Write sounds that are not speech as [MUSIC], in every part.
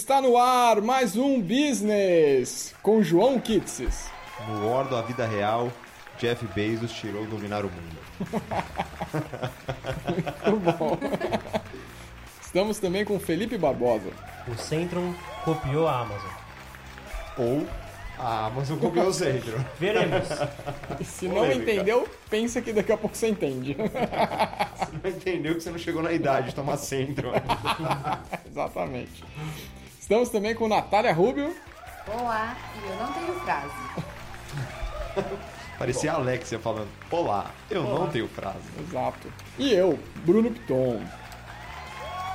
Está no ar mais um Business com João Kitsis. No War da vida real, Jeff Bezos tirou dominar o mundo. Muito bom. Estamos também com Felipe Barbosa. O Centrum copiou a Amazon. Ou a Amazon copiou o centro. [LAUGHS] Veremos. E se não Polêmica. entendeu, pensa que daqui a pouco você entende. Você não entendeu que você não chegou na idade de tomar centro. [LAUGHS] Exatamente. Estamos também com Natália Rubio. Olá, e eu não tenho frase. [LAUGHS] Parecia a Alexia falando: Olá, eu não tenho frase. Exato. E eu, Bruno Piton.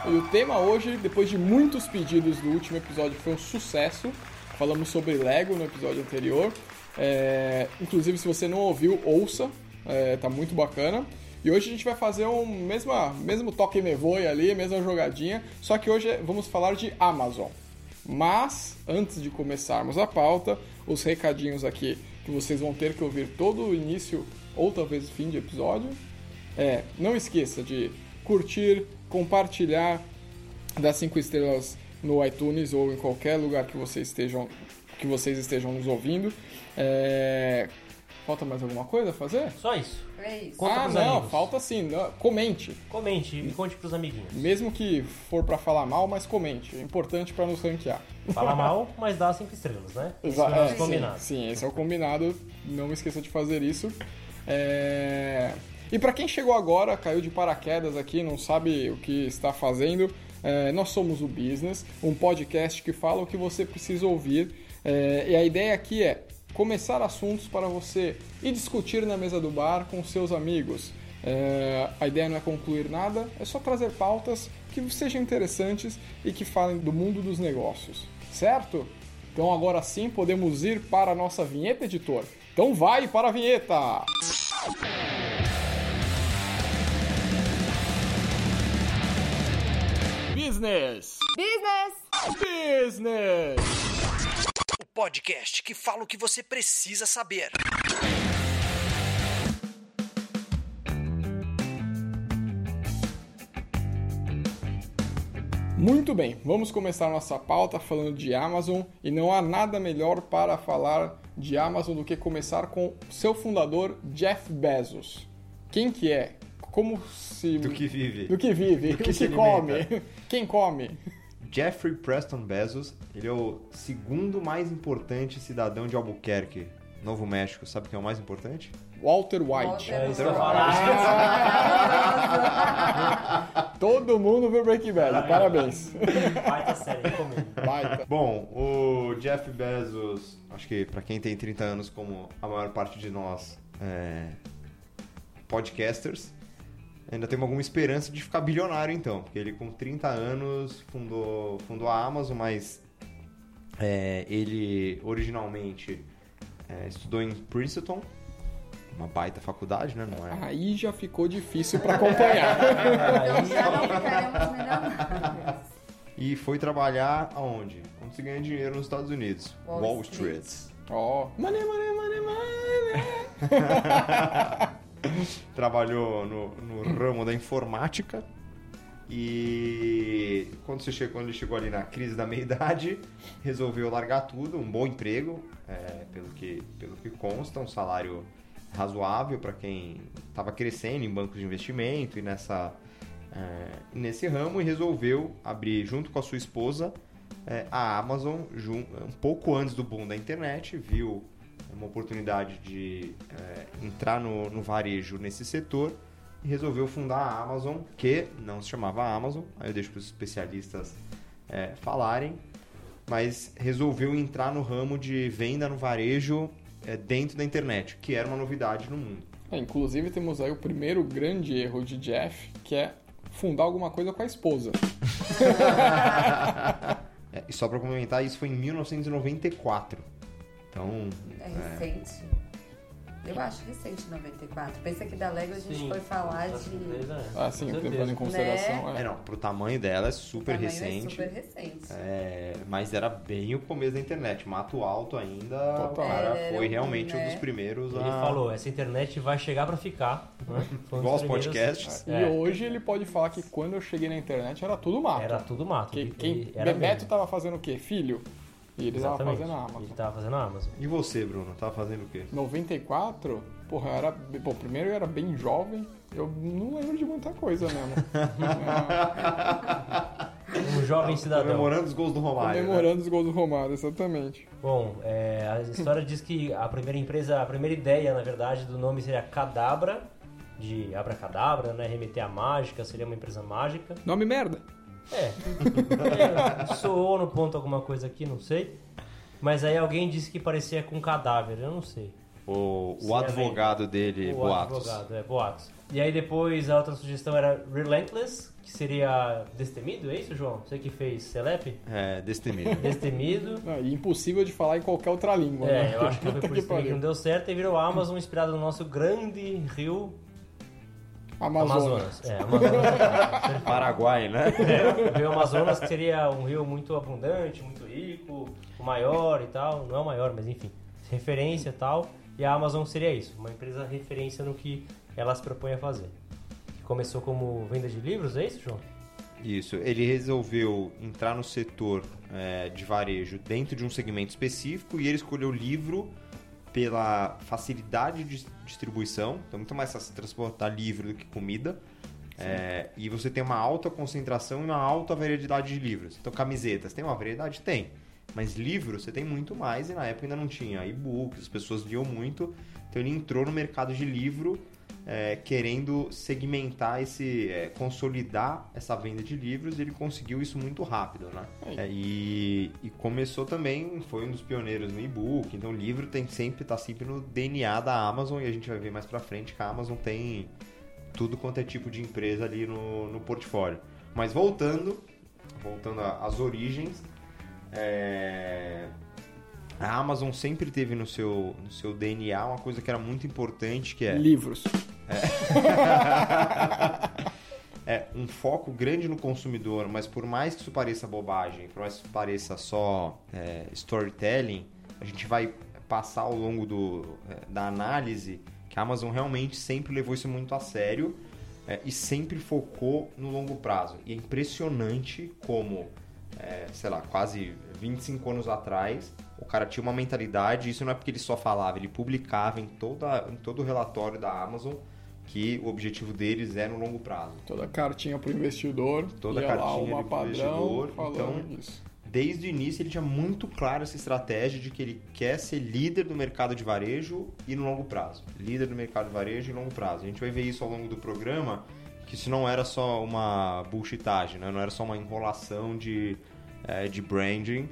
E o tema hoje, depois de muitos pedidos do último episódio, foi um sucesso. Falamos sobre Lego no episódio anterior. É, inclusive, se você não ouviu, ouça. É, tá muito bacana. E hoje a gente vai fazer um mesma, mesmo toque me voe ali, mesma jogadinha. Só que hoje vamos falar de Amazon. Mas, antes de começarmos a pauta, os recadinhos aqui que vocês vão ter que ouvir todo o início ou talvez fim de episódio. É, não esqueça de curtir, compartilhar, dar cinco estrelas no iTunes ou em qualquer lugar que vocês estejam, que vocês estejam nos ouvindo. É, Falta mais alguma coisa a fazer? Só isso. É isso. Conta ah, pros não, amigos. falta sim. não, Comente. Comente e conte pros amiguinhos. Mesmo que for pra falar mal, mas comente. É importante pra nos ranquear. Fala [LAUGHS] mal, mas dá cinco estrelas, né? Esse Exa- é é, combinado. Sim, sim, esse é o combinado. Não esqueça de fazer isso. É, E para quem chegou agora, caiu de paraquedas aqui, não sabe o que está fazendo, é, nós somos o Business, um podcast que fala o que você precisa ouvir. É, E a ideia aqui é começar assuntos para você ir discutir na mesa do bar com seus amigos. É, a ideia não é concluir nada, é só trazer pautas que sejam interessantes e que falem do mundo dos negócios, certo? Então agora sim podemos ir para a nossa vinheta, editor. Então vai para a vinheta! Business! Business! Business! Podcast que fala o que você precisa saber. Muito bem, vamos começar nossa pauta falando de Amazon e não há nada melhor para falar de Amazon do que começar com seu fundador Jeff Bezos. Quem que é? Como se Do que vive. do que vive, Do o que que, se come, quem come? Jeffrey Preston Bezos, ele é o segundo mais importante cidadão de Albuquerque, Novo México. Sabe quem é o mais importante? Walter White. Walter Ah, falar. [LAUGHS] Todo mundo viu Breaking Bad, parabéns. Baita série, recomendo. Baita. Bom, o Jeff Bezos, acho que pra quem tem 30 anos, como a maior parte de nós, é, podcasters, ainda tem alguma esperança de ficar bilionário então, porque ele com 30 anos fundou, fundou a Amazon, mas é, ele originalmente é, estudou em Princeton, uma baita faculdade, né? Não é? Aí já ficou difícil para acompanhar. [LAUGHS] então já não ficaremos milionários. E foi trabalhar aonde? Onde se ganha dinheiro nos Estados Unidos. Wall Wall, Street. Street. Ó, money, money, money, money. [LAUGHS] [COUGHS] trabalhou no, no ramo da informática. E quando, você chegou, quando ele chegou ali na crise da meia-idade, [LAUGHS] resolveu largar tudo, um bom emprego, é, pelo, que, pelo que consta, um salário razoável para quem estava crescendo em bancos de investimento e nessa, é, nesse ramo e resolveu abrir junto com a sua esposa é, a Amazon um pouco antes do boom da internet, viu uma oportunidade de é, entrar no, no varejo nesse setor e resolveu fundar a Amazon, que não se chamava Amazon, aí eu deixo para os especialistas é, falarem, mas resolveu entrar no ramo de venda no varejo é, dentro da internet, que era uma novidade no mundo. É, inclusive temos aí o primeiro grande erro de Jeff, que é fundar alguma coisa com a esposa. [LAUGHS] É, e só para complementar, isso foi em 1994. Então, É recente. Eu acho recente 94. Pensa que da Lego a gente Sim, foi falar de. certeza, é. Ah, sim, levando em consideração. É, É. não, pro tamanho dela é super tamanho recente. É super recente. É, mas era bem o começo da internet. Mato Alto ainda, o Total. cara É, foi era um, realmente um né? dos primeiros Ele a... falou, essa internet vai chegar pra ficar. Né? [LAUGHS] Foi um Igual os podcasts. E É. hoje ele pode falar que quando eu cheguei na internet era tudo mato. Era tudo mato. Que, Ele- quem, ele era Bebeto mesmo. tava fazendo o quê? Filho? E ele tava Exatamente. fazendo a Amazon. Ele tava fazendo a Amazon. E você, Bruno? Tava fazendo o quê? 94, porra, eu era. Bom, primeiro eu era bem jovem, eu não lembro de muita coisa mesmo. [LAUGHS] Um jovem cidadão. Comemorando os gols do Romário. né? Comemorando os gols do Romário, exatamente. Bom, é, a história diz que a primeira empresa, a primeira ideia, na verdade, do nome seria Cadabra, de abracadabra, né? Remeter à mágica, seria uma empresa mágica. Nome merda. É. é soou no ponto alguma coisa aqui, não sei. Mas aí alguém disse que parecia com cadáver, eu não sei. O, o advogado dele, o Boatos. advogado, é, Boatos. E aí depois a outra sugestão era Relentless, que seria Destemido, é isso, João? Você que fez Celep? É, destemido. [LAUGHS] Destemido. Ah, e impossível de falar em qualquer outra língua, né? É, eu acho que foi [LAUGHS] por isso também que não deu certo e virou Amazon inspirado no nosso grande rio Amazonas. Amazonas. É, Amazonas. [LAUGHS] Paraguai, né? É, o rio Amazonas que seria um rio muito abundante, muito rico, o maior e tal. Não é o maior, mas enfim, referência e tal. E a Amazon seria isso, uma empresa referência no que ela se propõe a fazer. Começou como venda de livros, é isso, João? Isso. Ele resolveu entrar no setor é, de varejo dentro de um segmento específico e ele escolheu livro pela facilidade de distribuição. Então, muito mais fácil transportar livro do que comida. É, e você tem uma alta concentração e uma alta variedade de livros. Então, camisetas, tem uma variedade? Tem. Mas livros você tem muito mais e na época ainda não tinha e-books, as pessoas liam muito. Então ele entrou no mercado de livro é, querendo segmentar esse, é, consolidar essa venda de livros ele conseguiu isso muito rápido, né? Aí. É, e, e começou também, foi um dos pioneiros no e-book, então o livro tem sempre, tá sempre no DNA da Amazon e a gente vai ver mais pra frente que a Amazon tem tudo quanto é tipo de empresa ali no, no portfólio. Mas voltando, voltando às origens, é, a Amazon sempre teve no seu, no seu DNA uma coisa que era muito importante, que é, Livros. [LAUGHS] é um foco grande no consumidor, mas por mais que isso pareça bobagem, por mais que isso pareça só é, storytelling, a gente vai passar ao longo do, é, da análise que a Amazon realmente sempre levou isso muito a sério é, e sempre focou no longo prazo. E é impressionante como, é, sei lá, quase 25 anos atrás, o cara tinha uma mentalidade, isso não é porque ele só falava, ele publicava em, toda, em todo o relatório da Amazon que o objetivo deles é no longo prazo. Toda cartinha pro investidor. Toda cartinha pro padrão investidor, então- isso. Desde o início ele tinha muito claro essa estratégia de que ele quer ser líder do mercado de varejo e no longo prazo. Líder do mercado de varejo e longo prazo. A gente vai ver isso ao longo do programa, que isso não era só uma bullshitagem, né? não era só uma enrolação de, eh, de branding,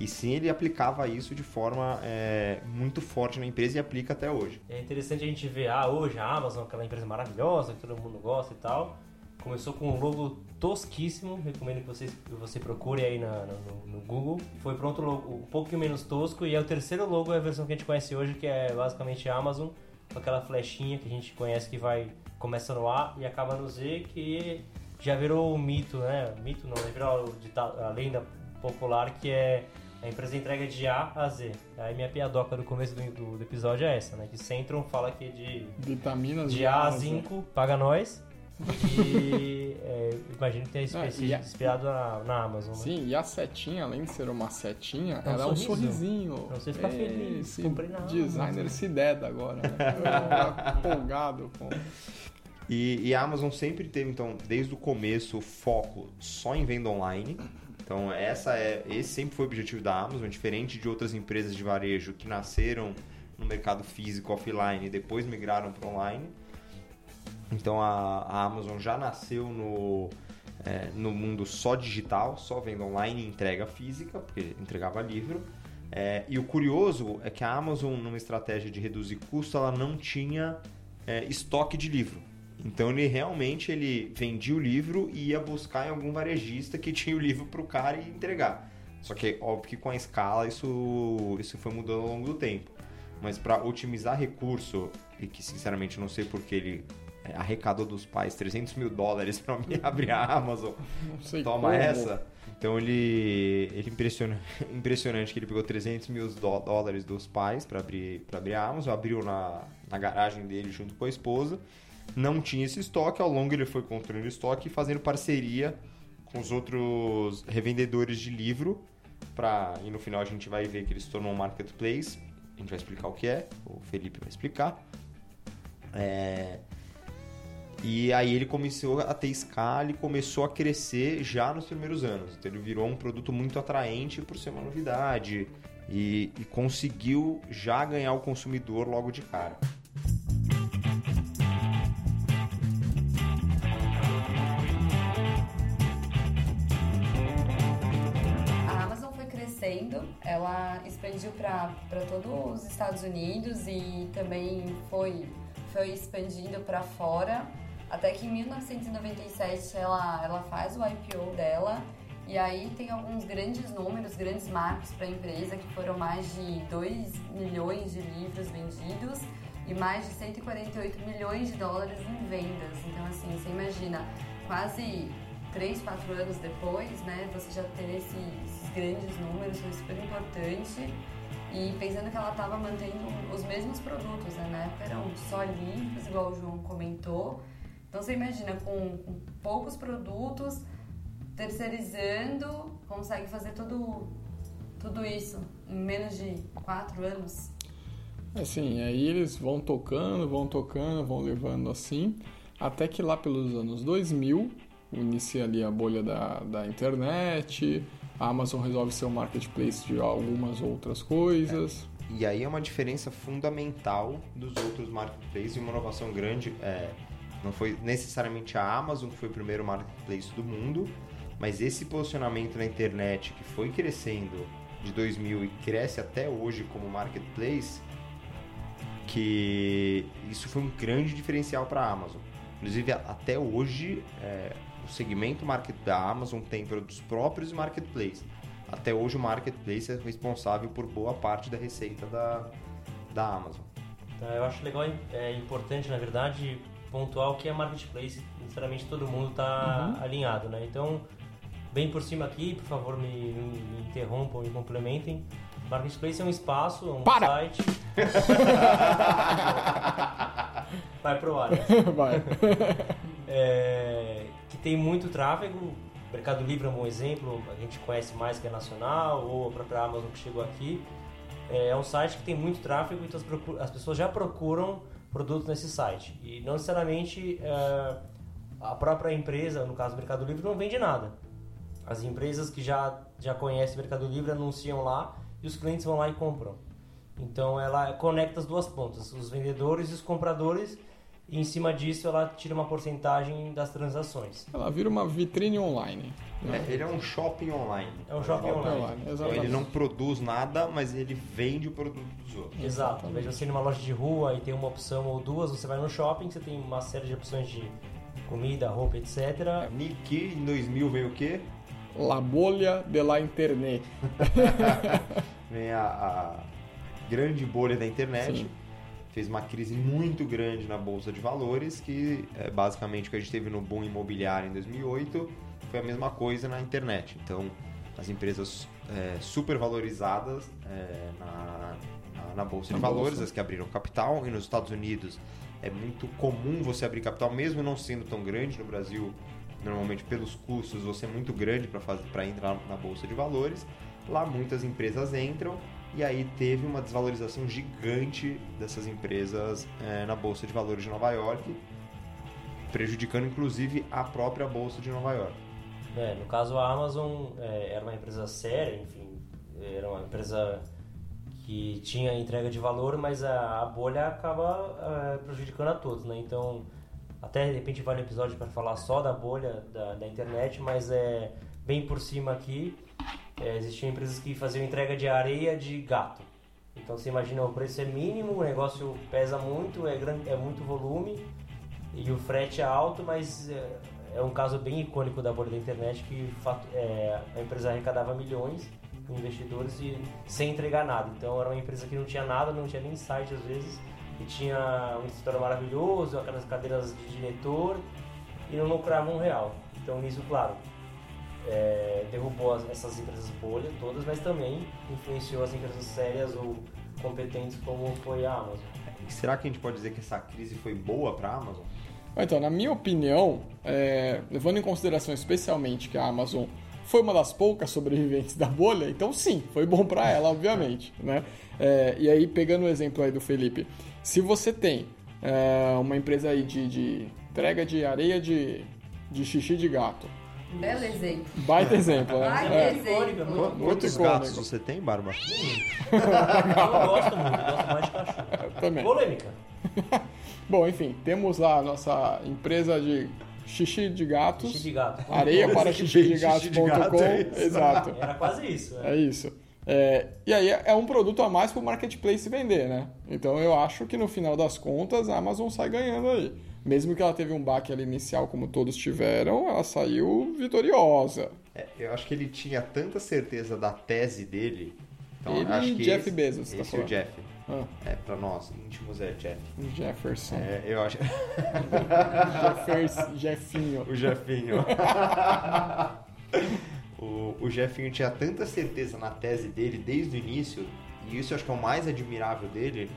e sim ele aplicava isso de forma eh, muito forte na empresa e aplica até hoje. É interessante a gente ver, ah, hoje a Amazon, aquela empresa maravilhosa que todo mundo gosta e tal, começou com um logo tosquíssimo, recomendo que você, que você procure aí na- no, no Google. Foi para outro logo um pouquinho menos tosco e é o terceiro logo, é a versão que a gente conhece hoje, que é basicamente a Amazon, com aquela flechinha que a gente conhece que vai, começa no A e acaba no Z, que já virou um mito, né? Mito não, virou a lenda popular que é a empresa entrega de A a Z. Aí minha piadoca do começo do, do- do episódio é essa, né? Que Centron fala que é de, Vitaminas de A a. 5, paga nós. E [LAUGHS] é, imagino que tenha Ah, espe- e a- inspirado na, na Amazon, né? Sim, e a setinha, além de ser uma setinha, É um ela é um sorriso. sorrisinho. Pra você ficar feliz, comprei na designer Amazon. se deda agora, né? [LAUGHS] Empolgado com... E, e a Amazon sempre teve, então, desde o começo, foco só em venda online. Então, essa é, esse sempre foi o objetivo da Amazon, diferente de outras empresas de varejo que nasceram no mercado físico, offline, e depois migraram para online. Então, a, a Amazon já nasceu no, é, no mundo só digital, só venda online e entrega física, porque entregava livro. É, e o curioso é que a Amazon, numa estratégia de reduzir custo, ela não tinha é, estoque de livro. Então ele realmente ele vendia o livro e ia buscar em algum varejista que [LAUGHS] tinha o livro para o cara e entregar. Só que óbvio que com a escala isso, isso foi mudando ao longo do tempo. mas para otimizar recurso, e que sinceramente não sei porque ele é, arrecadou dos pais 300 mil dólares [LAUGHS] para me abrir a Amazon, toma como. essa. Então ele, ele impressiona, [LAUGHS] impressionante que ele pegou 300 mil dó- dólares dos pais para abrir, pra abrir a Amazon, abriu na, na garagem dele junto com a esposa. Não tinha esse estoque, ao longo ele foi construindo estoque e fazendo parceria com os outros revendedores de livro. Pra, e no final a gente vai ver que ele se tornou um marketplace. A gente vai explicar o que é, o Felipe vai explicar. É, e aí ele começou a ter escala e começou a crescer já nos primeiros anos. Então ele virou um produto muito atraente por ser uma novidade e, e conseguiu já ganhar o consumidor logo de cara. Expandiu para todos os Estados Unidos e também foi, foi expandindo para fora. Até que em 1997 ela, ela faz o IPO dela e aí tem alguns grandes números, grandes marcos para a empresa, que foram mais de 2 milhões de livros vendidos e mais de 148 milhões de dólares em vendas. Então, assim, você imagina, quase 3, 4 anos depois, né, você já ter esse- grandes números, foi super importante. E pensando que ela estava mantendo os mesmos produtos, né? Na época eram só livros, igual o João comentou. Então você imagina, com, com poucos produtos, terceirizando, consegue fazer tudo, tudo isso em menos de 4 anos. Assim, aí eles vão tocando, vão tocando, vão levando assim, até que lá pelos anos 2000, inicia ali a bolha da, da internet, a Amazon resolve ser um marketplace de algumas outras coisas. E aí é uma diferença fundamental dos outros marketplaces e uma inovação grande. É, não foi necessariamente a Amazon que foi o primeiro marketplace do mundo, mas esse posicionamento na internet que foi crescendo de 2000 e cresce até hoje como marketplace, que isso foi um grande diferencial para a Amazon. Inclusive, até hoje, é, o segmento market da Amazon tem produtos próprios e marketplace. Até hoje, o marketplace é responsável por boa parte da receita da, da Amazon. Então, eu acho legal, é importante, na verdade, pontuar o que é marketplace. Sinceramente, todo mundo está alinhado, né? Então, bem por cima aqui, por favor, me, me- interrompam, me complementem. Marketplace é um espaço, é um Para! site. [LAUGHS] Vai pro ar. né? Vai. É, que tem muito tráfego. Mercado Livre é um bom exemplo, a gente conhece mais que é nacional, ou a própria Amazon que chegou aqui. É um site que tem muito tráfego, então as, as pessoas já procuram produtos nesse site. E não necessariamente é, a própria empresa, no caso do Mercado Livre, não vende nada. As empresas que já, já conhecem Mercado Livre anunciam lá e os clientes vão lá e compram. Então ela conecta as duas pontas, os vendedores e os compradores, e em cima disso ela tira uma porcentagem das transações. Ela vira uma vitrine online. né? É, ele é um shopping online. É um shopping Shopping online. online, Então, ele não produz nada, mas ele vende o produto dos outros. Exato. Ao invés de você ir numa loja de rua e ter uma opção ou duas, você vai no shopping, você tem uma série de opções de comida, roupa, etc. Niki, em 2000 veio o quê? La bolha de la internet. [LAUGHS] Vem a, a grande bolha da internet. Sim. Fez uma crise muito grande na Bolsa de Valores, que é basicamente o que a gente teve no boom imobiliário em 2008, foi a mesma coisa na internet. Então, as empresas é, super valorizadas é, na, na, na Bolsa Na de Valores, bolsa. as que abriram capital, e nos Estados Unidos é muito comum você abrir capital, mesmo não sendo tão grande no Brasil, normalmente pelos custos você é muito grande para entrar na Bolsa de Valores. Lá muitas empresas entram e aí teve uma desvalorização gigante dessas empresas eh, na Bolsa de Valores de Nova York, prejudicando inclusive a própria Bolsa de Nova York. É, no caso, a Amazon é, era uma empresa séria, enfim, era uma empresa que tinha entrega de valor, mas a, a bolha acaba é, prejudicando a todos, né? Então, até de repente vale um episódio para falar só da bolha da, da internet, mas é bem por cima aqui, é, existiam empresas que faziam entrega de areia de gato. Então, você imagina, o preço é mínimo, o negócio pesa muito, é, grande, é muito volume, e o frete é alto, mas é, é um caso bem icônico da bolha da internet que é, a empresa arrecadava milhões investidores e sem entregar nada. Então era uma empresa que não tinha nada, não tinha nem site às vezes, e tinha um escritório maravilhoso, aquelas cadeiras de diretor e não lucrava um real. Então isso, claro, é, derrubou as- essas empresas bolha todas, mas também influenciou as empresas sérias ou competentes como foi a Amazon. Será que a gente pode dizer que essa crise foi boa para a Amazon? Então, na minha opinião, é, levando em consideração especialmente que a Amazon foi uma das poucas sobreviventes da bolha, então sim, foi bom para ela, obviamente, né? É, e aí, pegando o exemplo aí do Felipe, se você tem é, uma empresa aí de, de entrega de areia de, de xixi de gato, Belo exemplo. baita exemplo, né? Baita É, exemplo. Quantos icônico. gatos você tem, Barba? [LAUGHS] Eu gosto muito, eu gosto mais de cachorro. eu também. Polêmica. [LAUGHS] Bom, enfim, temos lá a nossa empresa de xixi de gatos, Xixi de gato. areia para Xixi de de gato, gatos.com, é exato. Era quase isso. né? É isso. É, e aí é um produto a mais para o marketplace vender, né? Então eu acho que no final das contas a Amazon sai ganhando aí. Mesmo que ela teve um baque ali inicial, como todos tiveram, ela saiu vitoriosa. É, eu acho que ele tinha tanta certeza da tese dele. Então, Ele acho e que Jeff esse, Bezos, tá Esse é o. Jeff. Ah, É, pra nós, íntimos é Jeff. Jefferson. É, eu acho. [LAUGHS] Jeffers, Jeffinho. o Jeffinho. [LAUGHS] o, o Jeffinho tinha tanta certeza na tese dele desde o início, e isso eu acho que é o mais admirável dele,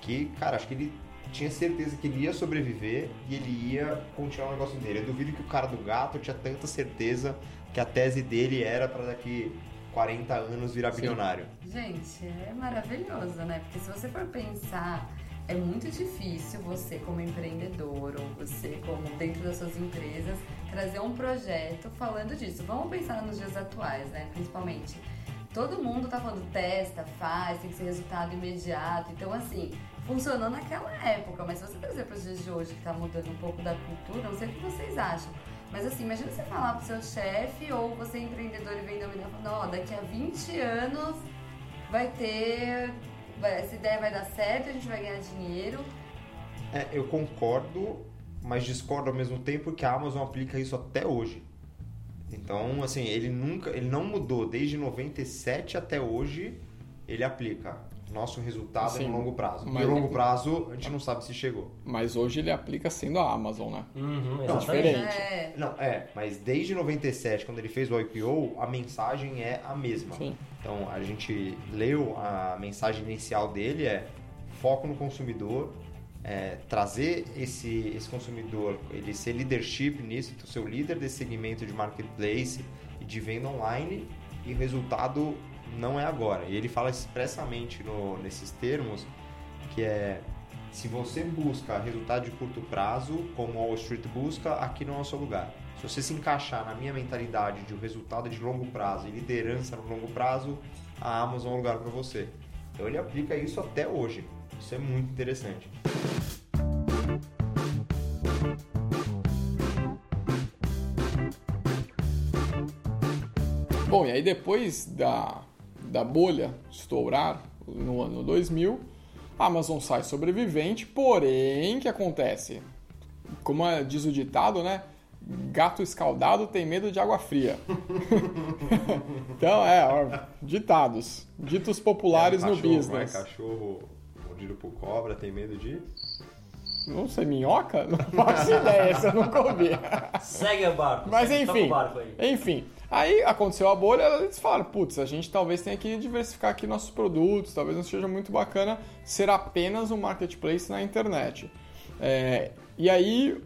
que, cara, acho que ele tinha certeza que ele ia sobreviver e ele ia continuar o negócio dele. Eu duvido que o cara do gato tinha tanta certeza que a tese dele era pra daqui 40 anos virar Sim. bilionário. Gente, é maravilhoso, né? Porque se você for pensar, é muito difícil você, como empreendedor, ou você, como dentro das suas empresas, trazer um projeto falando disso. Vamos pensar nos dias atuais, né? Principalmente. Todo mundo tá falando testa, faz, tem que ser resultado imediato. Então, assim, funcionou naquela época, mas se você trazer para os dias de hoje, que tá mudando um pouco da cultura, não sei o que vocês acham. Mas assim, imagina você falar pro seu chefe ou você empreendedor e uma ideia falando, ó, daqui a 20 anos vai ter. essa ideia vai dar certo, a gente vai ganhar dinheiro. É, eu concordo, mas discordo ao mesmo tempo que a Amazon aplica isso até hoje. Então, assim, ele nunca, ele não mudou desde 97 até hoje, ele aplica. Nosso resultado é Sim, no longo prazo. E mas- no longo prazo, a gente não sabe se chegou. Mas hoje ele aplica sendo a Amazon, né? Uhum, É exatamente. diferente. É. Não, é, mas desde 97, quando ele fez o IPO, a mensagem é a mesma. Sim. Então, a gente leu a mensagem inicial dele é foco no consumidor, é, trazer esse, esse consumidor, ele ser leadership nisso, então, ser o líder desse segmento de marketplace e de venda online e o resultado não é agora. E ele fala expressamente no- nesses termos que é se você busca resultado de curto prazo, como a Wall Street busca, aqui não é o seu lugar. Se você se encaixar na minha mentalidade de um resultado de longo prazo e liderança no longo prazo, a Amazon é o lugar para você. Então ele aplica isso até hoje. Isso é muito interessante. Bom, e aí depois da, da bolha estourar no ano 2000, a Amazon sai sobrevivente, porém, o que acontece? Como é- diz o ditado, né? Gato escaldado tem medo de água fria. [LAUGHS] então, é, ó, ditados. Ditos populares É, no cachorro, business. né? Cachorro mordido por cobra, tem medo de... Não sei, minhoca? [LAUGHS] Não faço ideia, essa eu nunca ouvi. Segue o barco. Mas enfim, o barco aí. enfim. Aí aconteceu a bolha, eles falaram, putz, a gente talvez tenha que diversificar aqui nossos produtos, talvez não seja muito bacana ser apenas um marketplace na internet. É, e aí,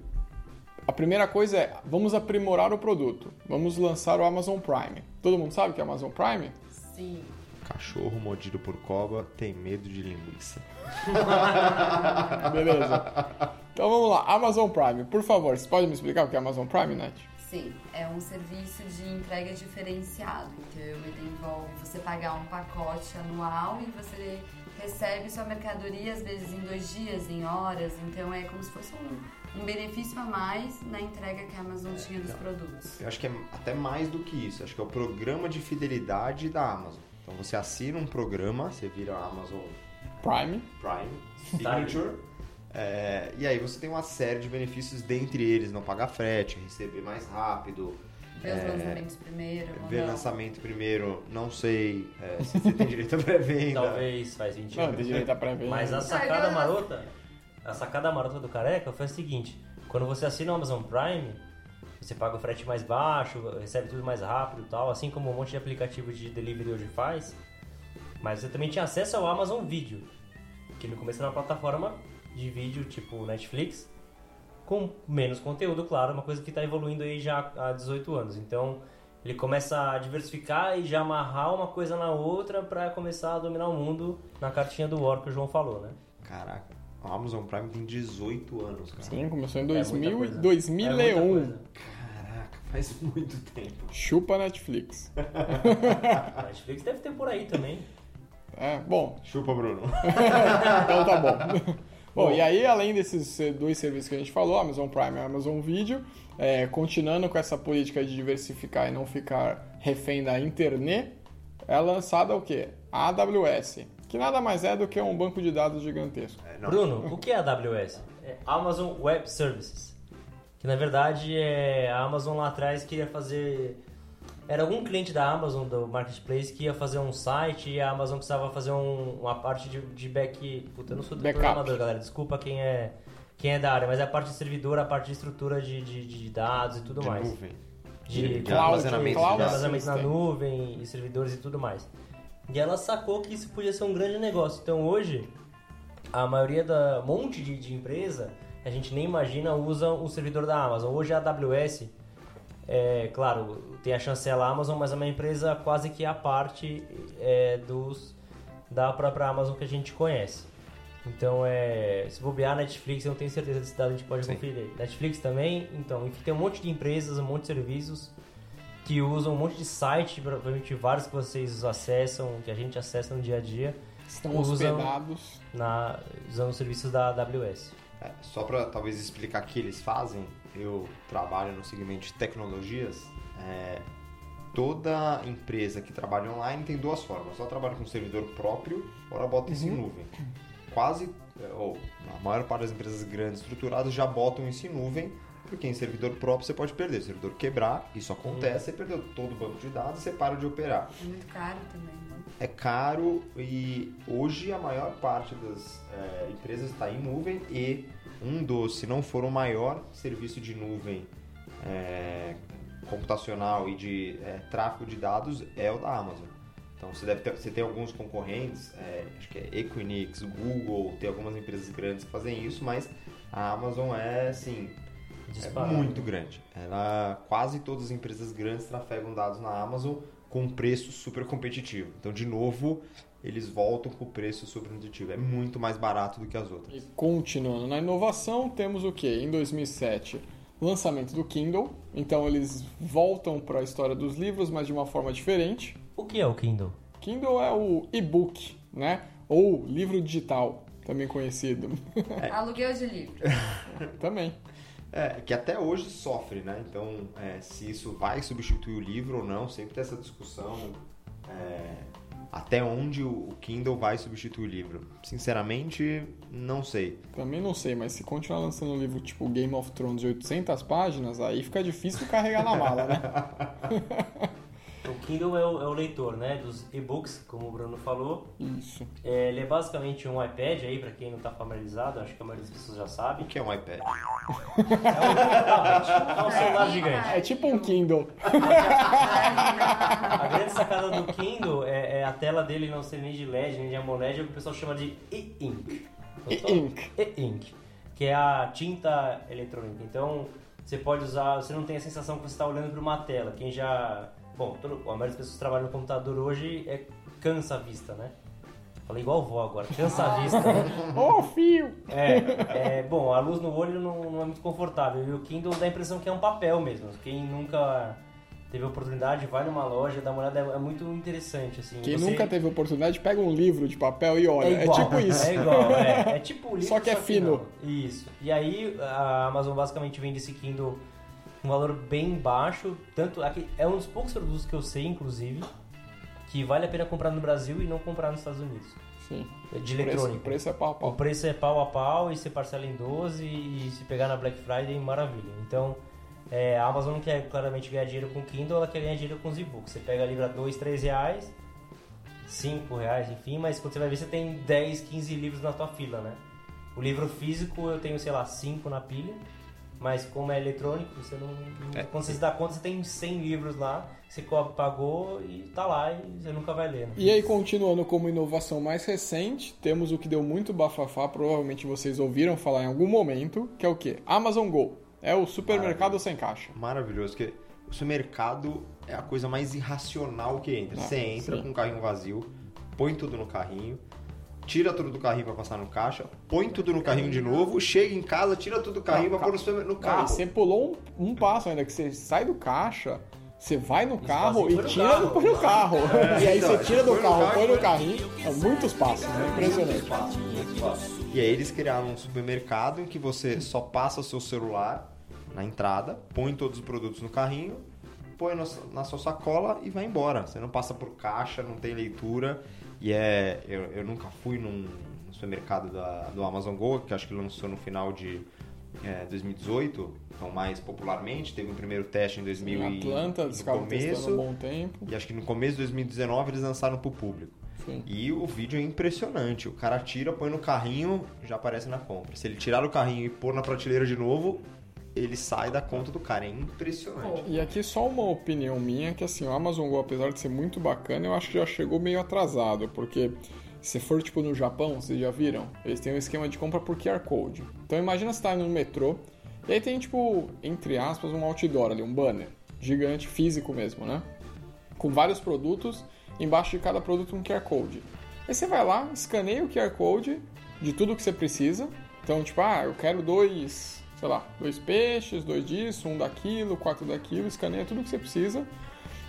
a primeira coisa é, vamos aprimorar o produto, vamos lançar o Amazon Prime. Todo mundo sabe o que é Amazon Prime? Sim. Cachorro mordido por cobra tem medo de linguiça. [LAUGHS] Beleza. Então vamos lá, Amazon Prime, por favor, você pode me explicar o que é Amazon Prime, Net? Sim, é um serviço de entrega diferenciado. Então ele envolve você pagar um pacote anual e você recebe sua mercadoria às vezes em dois dias, em horas. Então é como se fosse um, um benefício a mais na entrega que a Amazon tinha dos produtos. Eu acho que é até mais do que isso. Acho que é o programa de fidelidade da Amazon. Então você assina um programa, você vira a Amazon Prime. Prime Signature. É, e aí você tem uma série de benefícios dentre eles, não pagar frete, receber mais rápido, Ver os lançamentos primeiro. Ver não? lançamento primeiro, não sei é, se você tem direito a pré-venda. Talvez faz sentido. Não, tem direito a pré-venda. Mas a sacada marota, a sacada marota do Careca foi a seguinte: quando você assina o Amazon Prime, você paga o frete mais baixo, recebe tudo mais rápido e tal, assim como um monte de aplicativo de delivery hoje faz. Mas você também tinha acesso ao Amazon Video, que no começo era uma plataforma de vídeo tipo Netflix, com menos conteúdo, claro, uma coisa que está evoluindo aí já há 18 anos. Então ele começa a diversificar e já amarrar uma coisa na outra para começar a dominar o mundo na cartinha do War que o João falou, né? Caraca, o Amazon Prime tem 18 anos, cara. Sim, começou em É muita 2000, e coisa. 2001. É. Caraca, faz muito tempo. Chupa Netflix. A [LAUGHS] Netflix deve ter por aí também. É, bom, Chupa, Bruno. [LAUGHS] então tá bom. [LAUGHS] Bom, e aí, além desses dois serviços que a gente falou, Amazon Prime e Amazon Video, eh, continuando com essa política de diversificar e não ficar refém da internet, é lançada o quê? A AWS, que nada mais é do que um banco de dados gigantesco. É. Bruno, o que é a AWS? É Amazon Web Services. Que na verdade é a Amazon lá atrás queria fazer. Era algum cliente da Amazon, do Marketplace, que ia fazer um site e a Amazon precisava fazer um- uma parte de, de back. Puta, eu não sou do Backup. programador, galera. Desculpa quem é, quem é da área, mas é a parte de servidor, a parte de estrutura de, de, de dados e tudo de mais. nuvem. De, De cloud, armazenamento cloud de armazenamento na nuvem e servidores e tudo mais. E ela sacou que isso podia ser um grande negócio. Então hoje, a maioria da um monte de, de empresa, a gente nem imagina, usa o servidor da Amazon. Hoje a AWS, é, claro, tem a chancela Amazon, mas é uma empresa quase que à parte é, dos da própria Amazon que a gente conhece. Então, é, se bobear Netflix, eu não tenho certeza desse dado, a gente pode Sim. conferir. Netflix também, então, enfim, tem um monte de empresas, um monte de serviços que usam um monte de site, provavelmente vários que vocês acessam, que a gente acessa no dia a dia, Estão Usam- hospedados. na, usando os serviços da AWS. É, só para talvez explicar o que eles fazem, eu trabalho no segmento de tecnologias. é, toda empresa que trabalha online tem duas formas: ou trabalha com servidor próprio, ou ela bota isso em nuvem. Quase, é, ou a maior parte das empresas grandes estruturadas já botam isso em nuvem, porque em servidor próprio você pode perder. Se o servidor quebrar, isso acontece, você perdeu todo o banco de dados, você para de operar É muito caro também? É caro e hoje a maior parte das é, empresas está em nuvem e um dos, se não for o maior serviço de nuvem é, computacional e de é, tráfego de dados é o da Amazon. Então você deve ter, você tem alguns concorrentes, acho que é Equinix, Google, tem algumas empresas grandes que fazem isso, mas a Amazon é assim é muito grande. Ela, quase todas as empresas grandes trafegam dados na Amazon com um preço super competitivo. Então, de novo, eles voltam com o preço super competitivo. É muito mais barato do que as outras. E continuando na inovação, temos o que? Em 2007, lançamento do Kindle. Então eles voltam para a história dos livros, mas de uma forma diferente. O que é o Kindle? Kindle é o e-book, né? Ou livro digital, também conhecido. Aluguel de livro. [LAUGHS] também. É, que até hoje sofre, né? Então, é, se isso vai substituir o livro ou não, sempre tem essa discussão. é, até onde o Kindle vai substituir o livro. Sinceramente, não sei. Também não sei, mas se continuar lançando um livro tipo Game of Thrones de 800 páginas, aí fica difícil carregar na mala, né? [LAUGHS] O Kindle é o, é o leitor, né, dos e-books, como o Bruno falou. Isso. É, ele é basicamente um iPad aí, pra quem não tá familiarizado, acho que a maioria das pessoas já sabe. O que é um iPad? É um celular gigante. É tipo um Kindle. A grande sacada do Kindle é, é a tela dele não ser nem de LED, nem de AMOLED, é o que o pessoal chama de e-ink. E-ink. E-ink, que é a tinta eletrônica. Então, você pode usar, você não tem a sensação que você está olhando para uma tela. Quem já... Bom, todo, a maioria das pessoas que trabalham no computador hoje é, cansa a vista, né? Falei igual vó agora, cansa a vista. [LAUGHS] Ô, fio! É, é, bom, a luz no olho não, não é muito confortável. E o Kindle dá a impressão que é um papel mesmo. Quem nunca teve oportunidade, vai numa loja, dá uma olhada, é, é muito interessante, assim. Quem Você- nunca teve oportunidade, pega um livro de papel e olha. É, igual, tipo [LAUGHS] isso. É igual, é. É tipo o livro, Só que é fino. não. Isso. E aí a Amazon basicamente vende esse Kindle um valor bem baixo. Tanto aqui, é um dos poucos produtos que eu sei, inclusive, que vale a pena comprar no Brasil e não comprar nos Estados Unidos. Sim. De O preço, eletrônico. o preço é pau a O pau. preço é pau a pau e você parcela em 12 e se pegar na Black Friday, maravilha. Então, É, a Amazon não quer claramente ganhar dinheiro com Kindle, ela quer ganhar dinheiro com os e-books. Você pega livro a 2, 3 reais, 5 reais, enfim, mas quando você vai ver, você tem 10, 15 livros na tua fila, né? O livro físico eu tenho, sei lá, 5 na pilha, mas como é eletrônico, você não. É. Quando você se dá conta, você tem 100 livros lá, você pagou e tá lá e você nunca vai ler. né? E aí, continuando como inovação mais recente, temos o que deu muito bafafá, provavelmente vocês ouviram falar em algum momento, que é o quê? Amazon Go. É o supermercado sem caixa. Maravilhoso, porque o supermercado é a coisa mais irracional que entra. Ah, Você entra sim. com o carrinho vazio, põe tudo no carrinho, tira tudo do carrinho pra passar no caixa, põe tudo no carrinho de novo, chega em casa, tira tudo do carrinho Não, pra pôr no, super- no Ah, carro. você pulou um, um passo ainda, que você sai do caixa, você vai no carro e no tira carro. [LAUGHS] do põe no carro. e aí então, você tira do carro, carro põe e no carrinho. São muitos passos, né? Impressionante. E aí eles criaram um supermercado em que você só passa o seu celular na entrada, põe todos os produtos no carrinho, põe na sua sacola e vai embora. Você não passa por caixa, não tem leitura. E é. Eu, eu nunca fui num supermercado da, do Amazon Go, que acho que lançou no final de é, 2018, então mais popularmente. Teve um primeiro teste em 2000 Em e- Atlanta, eles ficavam testando um bom tempo. E acho que no começo de 2019 eles lançaram pro público. Sim. E o vídeo é impressionante. O cara tira, põe no carrinho, já aparece na compra. Se ele tirar do carrinho e pôr na prateleira de novo, ele sai da conta do cara. É impressionante. E aqui só uma opinião minha, que assim, o Amazon Go, apesar de ser muito bacana, eu acho que já chegou meio atrasado, porque se for tipo no Japão, vocês já viram? Eles têm um esquema de compra por QR Code. Então imagina você tá indo no metrô, e aí tem tipo, entre aspas, um outdoor ali, um banner gigante, físico mesmo, né? Com vários produtos, embaixo de cada produto um QR Code. Aí você vai lá, escaneia o QR Code de tudo que você precisa. Então, tipo, ah, eu quero dois, sei lá, dois peixes, dois disso, um daquilo, quatro daquilo, escaneia tudo que você precisa,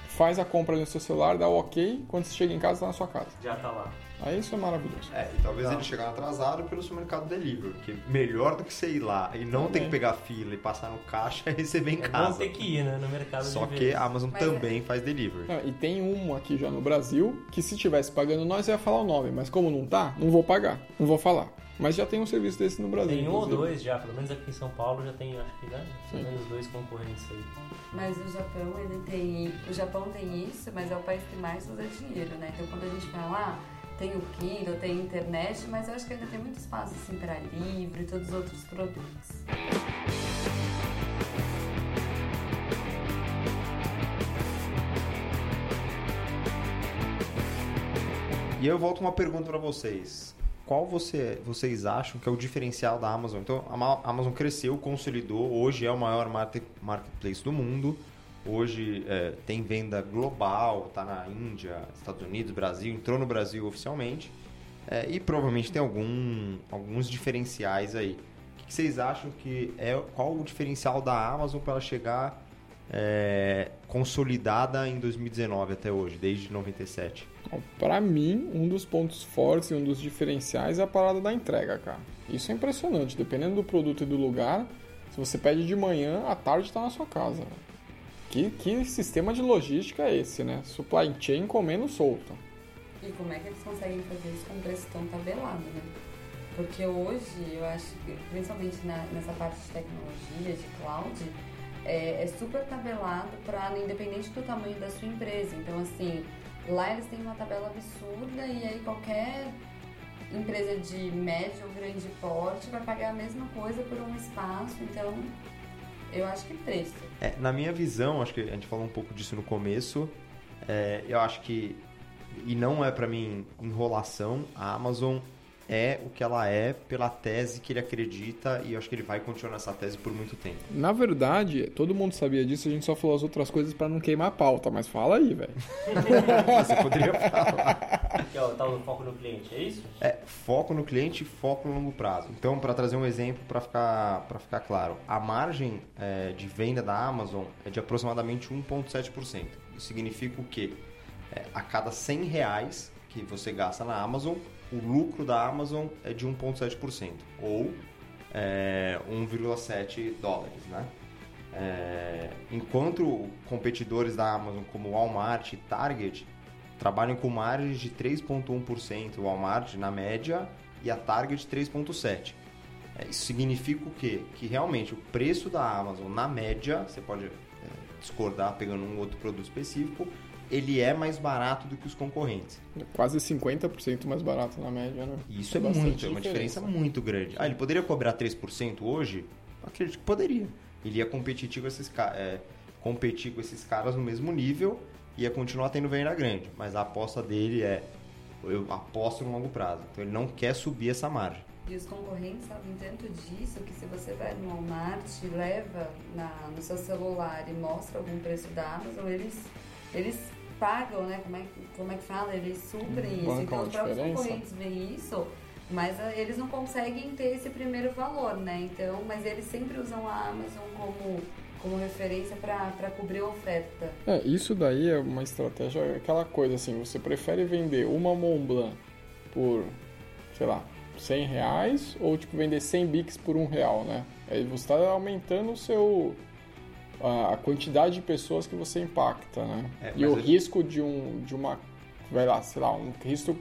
faz a compra no seu celular, dá o ok, quando você chega em casa, tá na sua casa. Já tá lá. Aí isso é maravilhoso. É, e talvez ele chegar atrasado pelo supermercado delivery, que melhor do que você ir lá e não ter que pegar fila e passar no caixa [LAUGHS] é receber em É casa. ter que ir, né? No mercado Só de que vez. a Amazon Mas é- também faz delivery. Não, e tem um aqui já no Brasil que se tivesse pagando nós, eu ia falar o nome, mas como não tá, não vou pagar, não vou falar. Mas já tem um serviço desse no Brasil. Tem um ou inclusive. dois já, pelo menos aqui em São Paulo já tem, acho que, né? Pelo menos dois concorrentes aí. Mas o Japão, ele tem. O Japão tem isso, mas é o país que mais usa dinheiro, né? Então quando a gente fala, ah, tem o Kindle, tem a internet, mas eu acho que ainda tem muito espaço assim para livro e todos os outros produtos. E eu volto uma pergunta pra vocês. Qual você, vocês acham que é o diferencial da Amazon? Então, a Ma- Amazon cresceu, consolidou, hoje é o maior market- marketplace do mundo. Hoje é, tem venda global, tá na Índia, Estados Unidos, Brasil, entrou no Brasil oficialmente. É, e provavelmente tem algum, alguns diferenciais aí. O que, que vocês acham que é qual o diferencial da Amazon para ela chegar é, consolidada em 2019 até hoje, desde 97? Pra mim, um dos pontos fortes e um dos diferenciais é a parada da entrega, cara. Isso é impressionante. Dependendo do produto e do lugar, se você pede de manhã, à tarde tá na sua casa. Que, que sistema de logística é esse, né? Supply chain comendo solto. E como é que eles conseguem fazer isso com preço tão tabelado, né? Porque hoje, eu acho que, principalmente na- nessa parte de tecnologia, de cloud, é, é super tabelado para independente do tamanho da sua empresa. Então, assim, lá eles têm uma tabela absurda e aí qualquer empresa de médio ou grande porte vai pagar a mesma coisa por um espaço. Então, eu acho que preço. É, na minha visão, acho que a gente falou um pouco disso no começo, é, eu acho que, e não é pra mim enrolação, a Amazon é o que ela é pela tese que ele acredita e eu acho que ele vai continuar nessa tese por muito tempo. Na verdade, todo mundo sabia disso, a gente só falou as outras coisas pra não queimar a pauta, mas fala aí, velho. [LAUGHS] Você poderia [LAUGHS] falar. Que é o tal do foco no cliente, é isso? É, foco no cliente e foco no longo prazo. Então, para trazer um exemplo para ficar, pra ficar claro, a margem é, de venda da Amazon é de aproximadamente 1,7%. Isso significa o quê? É, a cada 100 reais que você gasta na Amazon, o lucro da Amazon é de 1,7%, ou é, 1,7 dólares, né? É, enquanto competidores da Amazon como Walmart e Target trabalham com margens de 3,1%, o Walmart na média e a Target 3,7%. É, Isso significa o quê? Que realmente o preço da Amazon, na média, você pode é, discordar pegando um outro produto específico, ele é mais barato do que os concorrentes. Quase 50% mais barato na média, né? Isso é, bastante muito, é uma diferença muito grande. Ah, ele poderia cobrar 3% hoje? Acredito que poderia. Ele ia competir com esses, é, competir com esses caras no mesmo nível e ia continuar tendo venda grande. Mas a aposta dele é, eu aposto no longo prazo. Então ele não quer subir essa margem. E os concorrentes sabem tanto disso que se você vai no Walmart e leva na, no seu celular e mostra algum preço da Amazon, eles, eles pagam, né? Como é, que- como é que fala? Eles suprem isso. bancam Então os próprios concorrentes veem isso, mas ah, eles não conseguem ter esse primeiro valor, né? Então, mas eles sempre usam a Amazon como, como referência para cobrir a oferta. É, isso daí é uma estratégia, é aquela coisa assim, você prefere vender uma Mont Blanc por, sei lá, 100 reais ou tipo vender 100 bics por um real, né? Aí você está aumentando o seu a quantidade de pessoas que você impacta, né? É, e o eu- risco de um de uma vai lá, sei lá, um risco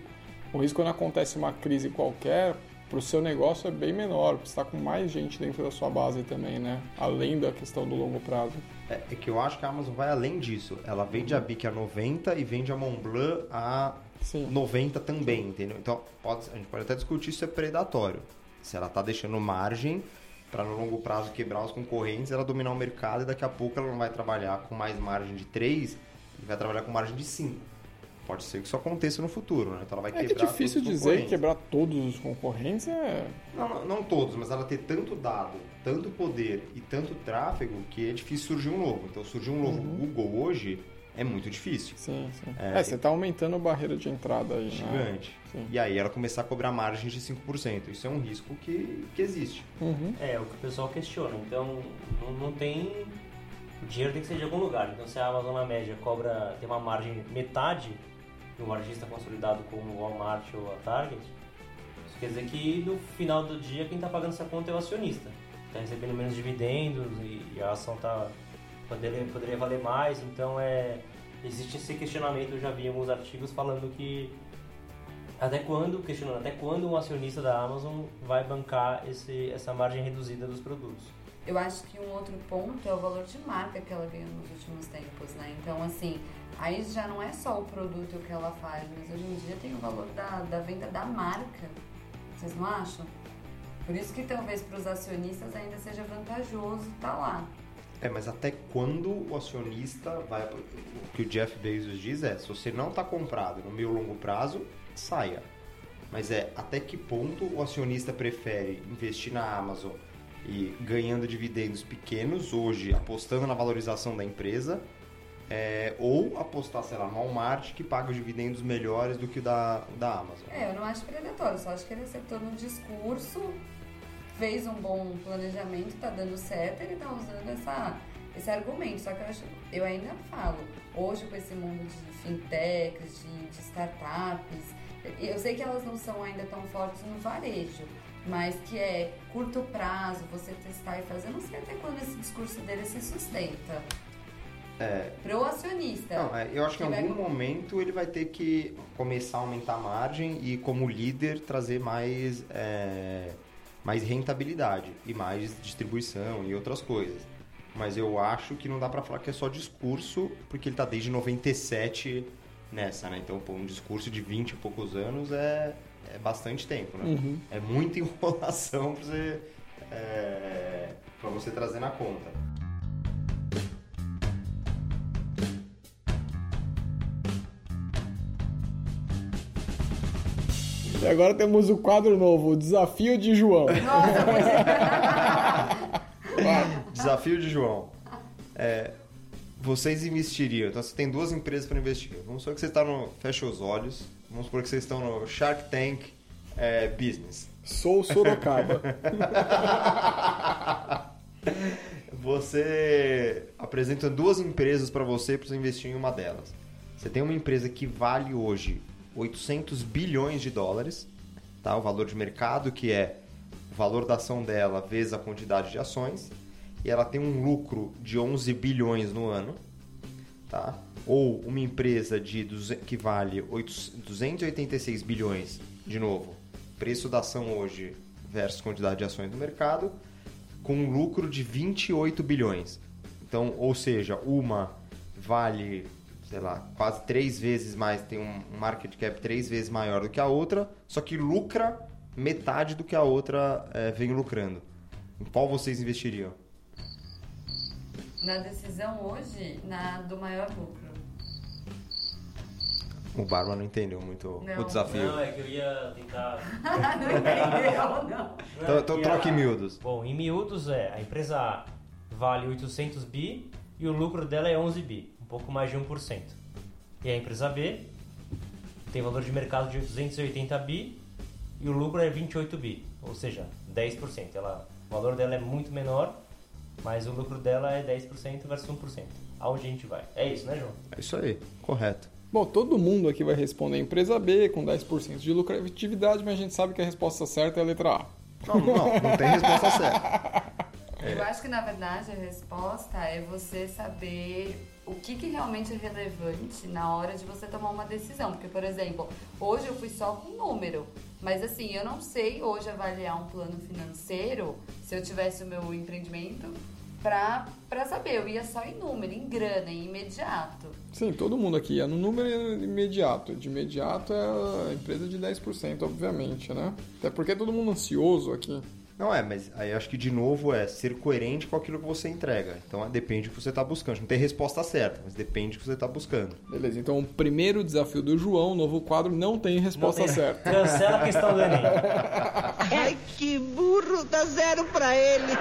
o risco quando acontece uma crise qualquer para o seu negócio é bem menor, porque está com mais gente dentro da sua base também, né? Além da questão do longo prazo. É, é que eu acho que a Amazon vai além disso. Ela vende a Bic a 90 e vende a Montblanc a Sim. 90 também, entendeu? Então pode, a gente pode até discutir se é predatório. Se ela está deixando margem para no longo prazo quebrar os concorrentes, ela dominar o mercado e daqui a pouco ela não vai trabalhar com mais margem de 3 e vai trabalhar com margem de 5. Pode ser que isso aconteça no futuro, né? Então ela vai É é quebrar difícil todos os dizer quebrar todos os concorrentes é. Não, não, não todos, mas ela ter tanto dado, tanto poder e tanto tráfego que é difícil surgir um novo. Então surgir um novo Uhum. Google hoje é muito difícil. Sim, sim. É, É, você tá aumentando a barreira de entrada aí, né? Sim. E aí ela começar a cobrar margens de 5%. Isso é um risco que, que existe. Uhum. É, o que o pessoal questiona. Então, não, não tem. O dinheiro tem que ser de algum lugar. Então, se a Amazon, na média, cobra. tem uma margem metade de um varejista consolidado como o Walmart ou a Target, isso quer dizer que no final do dia quem está pagando essa conta é o acionista. Está recebendo menos dividendos e, e a ação tá, poderia, poderia valer mais. Então, é, existe esse questionamento. Eu já vi alguns artigos falando que até quando, questionando, até quando um acionista da Amazon vai bancar esse, essa margem reduzida dos produtos? Eu acho que um outro ponto é o valor de marca que ela ganhou nos últimos tempos, né? Então, assim, aí já não é só o produto que ela faz, mas hoje em dia tem o valor da, da venda da marca. Vocês não acham? Por isso que talvez para os acionistas ainda seja vantajoso estar lá. É, mas até quando o acionista vai. O que o Jeff Bezos diz é: se você não está comprado no meio longo prazo, saia. Mas é até que ponto o acionista prefere investir na Amazon e ganhando dividendos pequenos hoje, apostando na valorização da empresa, é, ou apostar, sei lá, no Walmart que paga os dividendos melhores do que o da, da Amazon. É, eu não acho predatório, só acho que ele acertou no discurso, fez um bom planejamento, tá dando certo, ele tá usando essa, esse argumento. Só que eu, acho, eu ainda falo, hoje com esse mundo de fintechs, de, de startups, eu sei que elas não são ainda tão fortes no varejo, mas que é curto prazo, você testar e fazer, eu não sei até quando esse discurso dele se sustenta. É, Pro acionista. Não, é, eu acho que em Que vai- algum momento ele vai ter que começar a aumentar a margem e, como líder, trazer mais, é, mais rentabilidade e mais distribuição e outras coisas. Mas eu acho que não dá pra falar que é só discurso, porque ele tá desde 97 nessa, né? Então, pô, um discurso de 20 e poucos anos é, é bastante tempo, né? Uhum. É muita [LAUGHS] enrolação pra você, é, pra você trazer na conta. E agora temos o quadro novo, o Desafio de João. Nossa, é. [LAUGHS] Desafio de João. É, vocês investeriam. Então você tem duas empresas para investir. Vamos supor que você está no. Fecha os olhos. Vamos supor que vocês estão no Shark Tank é, Business. Sou Sorocaba. [LAUGHS] Você apresenta duas empresas para você para você investir em uma delas. Você tem uma empresa que vale hoje 800 bilhões de dólares, tá? O valor de mercado que é o valor da ação dela vezes a quantidade de ações, e ela tem um lucro de 11 bilhões no ano, tá? Ou uma empresa de que vale 8 286 bilhões, de novo. Preço da ação hoje versus quantidade de ações no mercado, com um lucro de 28 bilhões. Então, ou seja, uma vale, sei lá, quase três vezes mais, tem um market cap três vezes maior do que a outra, só que lucra metade do que a outra é, vem lucrando. Em qual vocês investiriam? Na decisão hoje, na do maior lucro. O Barba não entendeu muito Não. o desafio. Não, é que eu ia tentar. [LAUGHS] não entendeu, não. Então, então que troque a- em miúdos. Bom, em miúdos é, a empresa A vale 800 bi e o lucro dela é 11 bi, pouco mais de 1%. E a empresa B tem valor de mercado de 280 bi e o lucro é 28 bi, ou seja, 10%. Ela, o valor dela é muito menor, mas o lucro dela é 10% versus 1%. Aonde a gente vai? É isso, né, João? É isso aí, correto. Bom, todo mundo aqui vai responder empresa B com 10% de lucratividade, mas a gente sabe que a resposta certa é a letra A. Não, não, não tem resposta certa. Eu acho que na verdade a resposta é você saber o que, que realmente é relevante na hora de você tomar uma decisão. Porque, por exemplo, hoje eu fui só com número. Mas assim, eu não sei hoje avaliar um plano financeiro se eu tivesse o meu empreendimento pra, pra saber. Eu ia só em número, em grana, em imediato. Sim, todo mundo aqui ia no número imediato. De imediato é a empresa de 10%, obviamente, né? Até porque é todo mundo ansioso aqui. Não é, mas aí acho que de novo é ser coerente com aquilo que você entrega. Então depende do que você está buscando. Não tem resposta certa, mas depende do que você está buscando. Beleza, então o primeiro desafio do João, novo quadro, não tem resposta Não tem- certa. Cancela a questão do Enem. [LAUGHS] Ai, que burro, dá zero pra ele.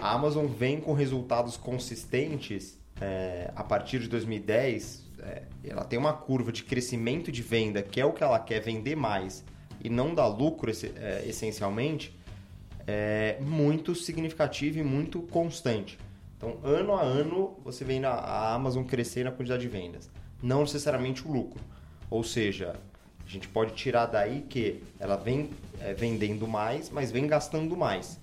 A Amazon vem com resultados consistentes é, a partir de 2010. é, ela tem uma curva de crescimento de venda, que é o que ela quer vender mais e não dar lucro esse- é, essencialmente, é muito significativa e muito constante. Então, ano a ano, você vê a- a Amazon crescer na quantidade de vendas, não necessariamente o lucro. Ou seja, a gente pode tirar daí que ela vem é, vendendo mais, mas vem gastando mais.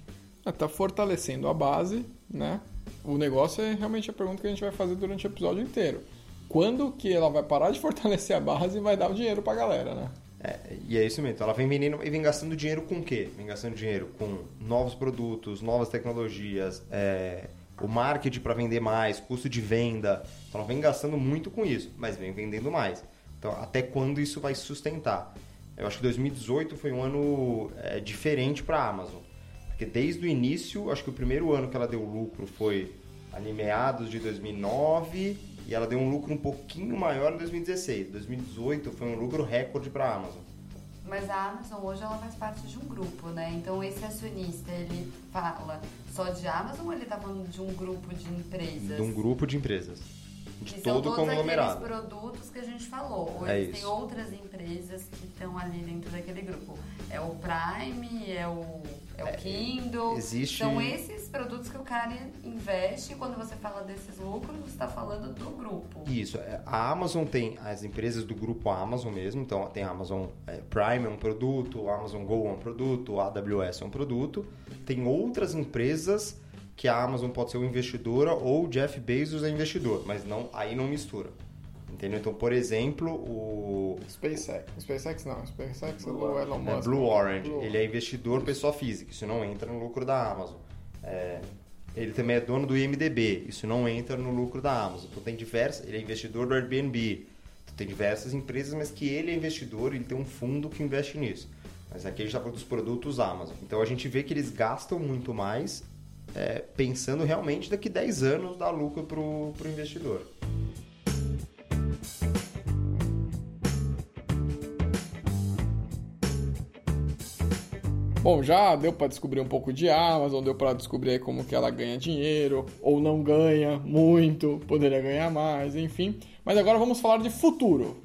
Está fortalecendo a base, né? O negócio é realmente a pergunta que a gente vai fazer durante o episódio inteiro. Quando que ela vai parar de fortalecer a base e vai dar o dinheiro pra galera, né? É, e é isso mesmo. Ela vem vendendo e vem gastando dinheiro com o quê? Vem gastando dinheiro com novos produtos, novas tecnologias, é, o marketing para vender mais, custo de venda. Então ela vem gastando muito com isso, mas vem vendendo mais. Então até quando isso vai se sustentar? Eu acho que 2018 foi um ano é, diferente para a Amazon. Porque desde o início, acho que o primeiro ano que ela deu lucro foi ali meados de 2009 e ela deu um lucro um pouquinho maior em 2016. 2018 foi um lucro recorde para a Amazon. Mas a Amazon hoje ela faz parte de um grupo, né? Então esse acionista, ele fala só de Amazon ou ele tá falando de um grupo de empresas? De um grupo de empresas. De que são todo o todos conglomerado. aqueles produtos que a gente falou. Ou É isso. outras empresas que estão ali dentro daquele grupo. É o Prime, é o, é o Kindle. existe- São esses produtos que o cara investe e quando você fala desses lucros, você está falando do grupo. Isso. é, A Amazon tem as empresas do grupo Amazon mesmo. Então tem a Amazon é, Prime é um produto, a Amazon Go é um produto, a AWS é um produto. Tem outras empresas que a Amazon pode ser uma investidora ou o Jeff Bezos é investidor, mas não aí não mistura. Entendeu? Então, por exemplo, o SpaceX. SpaceX não, SpaceX é do Elon É, Musk. Blue Orange. Blue- Ele é investidor pessoa física, isso não entra no lucro da Amazon. É, ele também é dono do IMDB, isso não entra no lucro da Amazon. Então tem diversas, ele é investidor do Airbnb. Então, tem diversas empresas, mas que ele é investidor, ele tem um fundo que investe nisso. Mas aqui a gente está falando dos produtos Amazon. Então a gente vê que eles gastam muito mais é, pensando realmente daqui 10 anos dar lucro para o investidor. Bom, já deu pra descobrir um pouco de Amazon, deu pra descobrir como que ela ganha dinheiro, ou não ganha muito, poderia ganhar mais, enfim. Mas agora vamos falar de futuro.